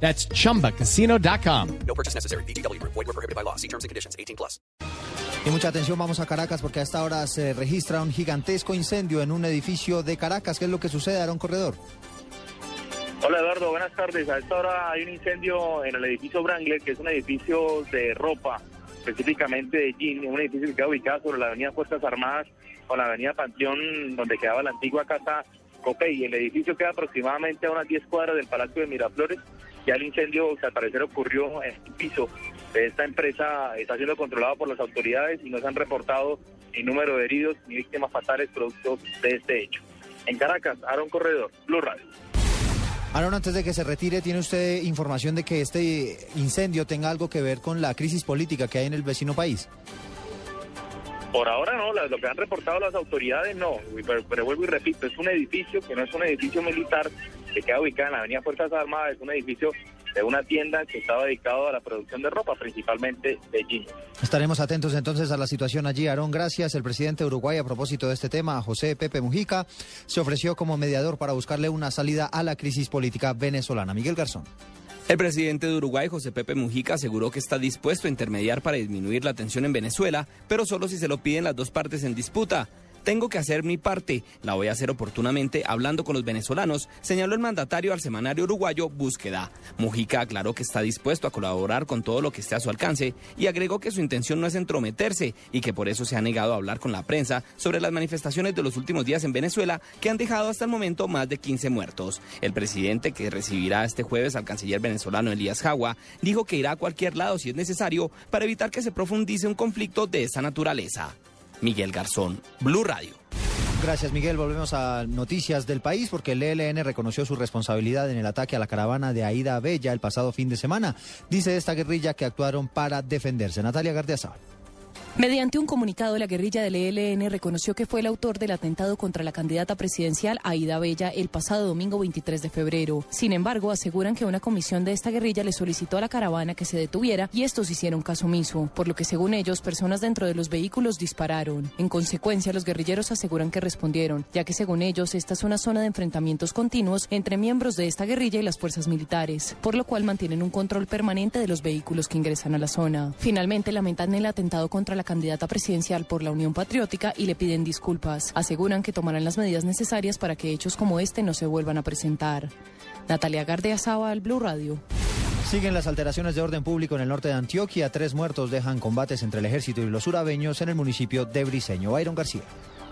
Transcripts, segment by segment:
That's chumbacasino.com. No purchase necessary. BGW. Void were prohibited by law. See terms and conditions. 18 plus. Y mucha atención, vamos a Caracas porque a esta hora se registra un gigantesco incendio en un edificio de Caracas. ¿Qué es lo que sucede, Aaron Corredor? Hola Eduardo, buenas tardes. A esta hora hay un incendio en el edificio Wrangler, que es un edificio de ropa, específicamente de jean, un edificio que queda ubicado sobre la avenida Fuerzas Armadas con la avenida Panteón, donde quedaba la antigua casa Copey. El edificio queda aproximadamente a unas 10 cuadras del Palacio de Miraflores. Ya el incendio, que al parecer ocurrió en el piso de esta empresa, está siendo controlado por las autoridades y no se han reportado ni número de heridos ni víctimas fatales producto de este hecho. En Caracas, Aaron Corredor, Blue Radio. Aaron, antes de que se retire, ¿tiene usted información de que este incendio tenga algo que ver con la crisis política que hay en el vecino país? Por ahora no, lo que han reportado las autoridades no, pero, pero, vuelvo y repito, es un edificio que no es un edificio militar que queda ubicado en la Avenida Fuerzas Armadas, es un edificio de una tienda que estaba dedicado a la producción de ropa, principalmente de jeans. Estaremos atentos entonces a la situación allí. Aarón, gracias. El presidente de Uruguay, a propósito de este tema, José Pepe Mujica, se ofreció como mediador para buscarle una salida a la crisis política venezolana. Miguel Garzón. El presidente de Uruguay, José Pepe Mujica, aseguró que está dispuesto a intermediar para disminuir la tensión en Venezuela, pero solo si se lo piden las dos partes en disputa. Tengo que hacer mi parte, la voy a hacer oportunamente hablando con los venezolanos, señaló el mandatario al semanario uruguayo Búsqueda. Mujica aclaró que está dispuesto a colaborar con todo lo que esté a su alcance y agregó que su intención no es entrometerse y que por eso se ha negado a hablar con la prensa sobre las manifestaciones de los últimos días en Venezuela que han dejado hasta el momento más de 15 muertos. El presidente, que recibirá este jueves al canciller venezolano Elías Jagua, dijo que irá a cualquier lado si es necesario para evitar que se profundice un conflicto de esa naturaleza. Miguel Garzón, Blue Radio. Gracias, Miguel. Volvemos a noticias del país porque el ELN reconoció su responsabilidad en el ataque a la caravana de Aida Bella el pasado fin de semana. Dice esta guerrilla que actuaron para defenderse. Natalia Gardiazabal. Mediante un comunicado, la guerrilla del ELN reconoció que fue el autor del atentado contra la candidata presidencial Aida Bella el pasado domingo 23 de febrero. Sin embargo, aseguran que una comisión de esta guerrilla le solicitó a la caravana que se detuviera y estos hicieron caso omiso, por lo que según ellos, personas dentro de los vehículos dispararon. En consecuencia, los guerrilleros aseguran que respondieron, ya que según ellos, esta es una zona de enfrentamientos continuos entre miembros de esta guerrilla y las fuerzas militares, por lo cual mantienen un control permanente de los vehículos que ingresan a la zona. Finalmente, lamentan el atentado contra la candidata presidencial por la Unión Patriótica y le piden disculpas. Aseguran que tomarán las medidas necesarias para que hechos como este no se vuelvan a presentar. Natalia Gardea al Blue Radio. Siguen las alteraciones de orden público en el norte de Antioquia. Tres muertos dejan combates entre el ejército y los urabeños en el municipio de Briseño. Byron García.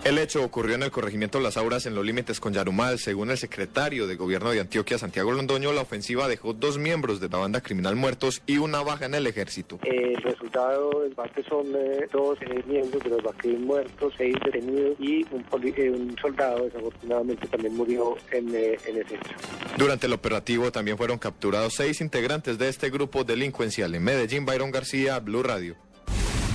El hecho ocurrió en el corregimiento Las Auras en los límites con Yarumal. Según el secretario de gobierno de Antioquia, Santiago Londoño, la ofensiva dejó dos miembros de la banda criminal muertos y una baja en el ejército. El resultado del bate son eh, dos eh, miembros de los vaqueros muertos, seis detenidos y un, eh, un, soldado desafortunadamente también murió en, en ese hecho. Durante el operativo también fueron capturados seis integrantes de este grupo delincuencial. En Medellín, Byron García, Blue Radio.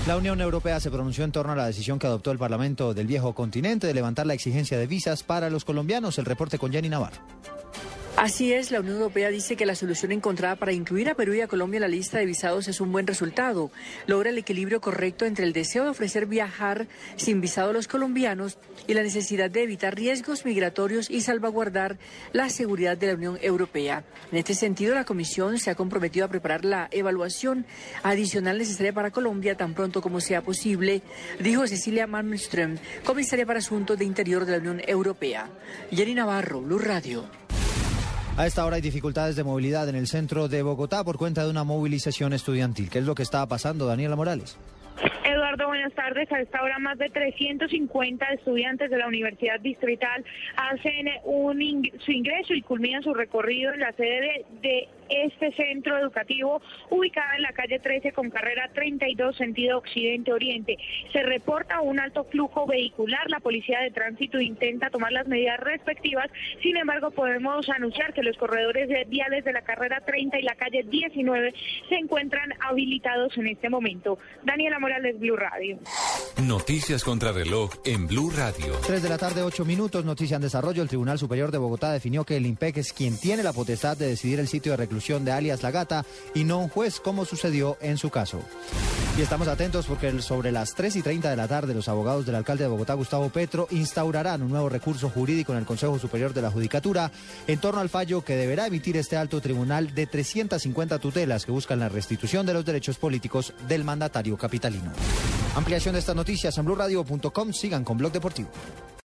La Unión Europea se pronunció en torno a la decisión que adoptó el Parlamento del viejo continente de levantar la exigencia de visas para los colombianos. El reporte con Jenny Navarro. Así es, la Unión Europea dice que la solución encontrada para incluir a Perú y a Colombia en la lista de visados es un buen resultado. Logra el equilibrio correcto entre el deseo de ofrecer viajar sin visado a los colombianos y la necesidad de evitar riesgos migratorios y salvaguardar la seguridad de la Unión Europea. En este sentido, la Comisión se ha comprometido a preparar la evaluación adicional necesaria para Colombia tan pronto como sea posible, dijo Cecilia Malmström, comisaria para Asuntos de Interior de la Unión Europea. Jenny Navarro, Blue Radio. A esta hora hay dificultades de movilidad en el centro de Bogotá por cuenta de una movilización estudiantil. ¿Qué es lo que está pasando, Daniela Morales? Eduardo, buenas tardes. A esta hora más de 350 estudiantes de la Universidad Distrital hacen su ingreso y culminan su recorrido en la sede de, de este centro educativo ubicado en la calle 13 con carrera 32 sentido occidente-oriente. Se reporta un alto flujo vehicular. La policía de tránsito intenta tomar las medidas respectivas. Sin embargo, podemos anunciar que los corredores viales de la carrera 30 y la calle 19 se encuentran habilitados en este momento. Daniela Morales, Blue Radio. Noticias contra reloj en Blue Radio. 3 de la tarde, 8 minutos. Noticia en desarrollo. El Tribunal Superior de Bogotá definió que el IMPEC es quien tiene la potestad de decidir el sitio de reclusión de alias La Gata y no un juez como sucedió en su caso. Y estamos atentos porque sobre las 3 y 30 de la tarde los abogados del alcalde de Bogotá, Gustavo Petro, instaurarán un nuevo recurso jurídico en el Consejo Superior de la Judicatura en torno al fallo que deberá emitir este alto tribunal de 350 tutelas que buscan la restitución de los derechos políticos del mandatario capitalino. Ampliación de estas noticias en blurradio.com. Sigan con Blog Deportivo.